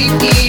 Baby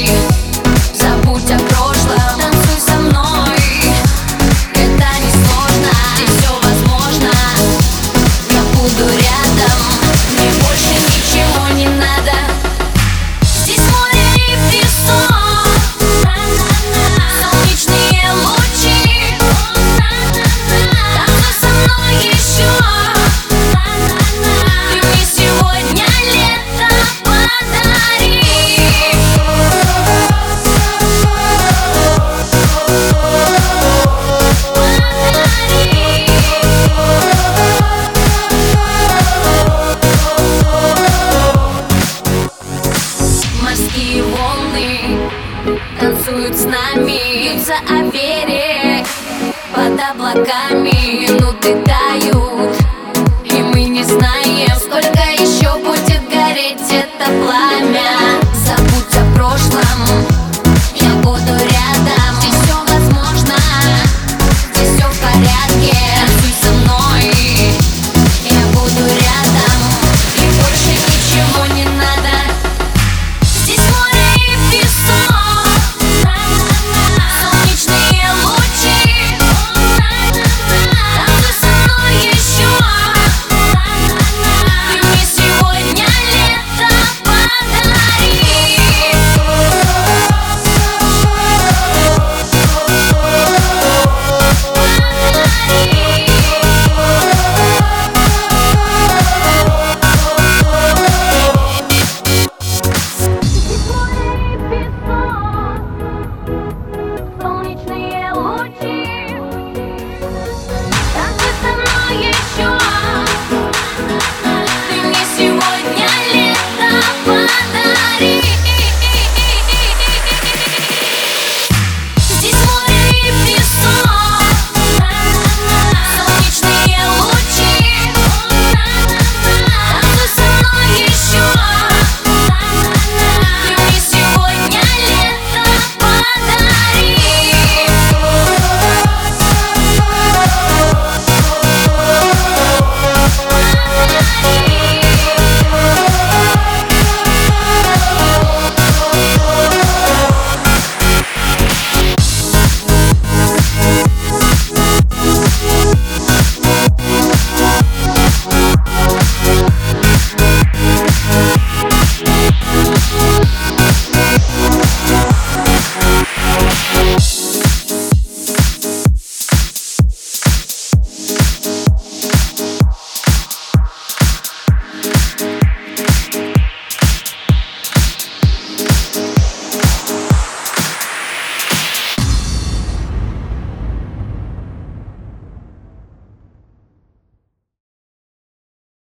берег под облаками Минуты тают,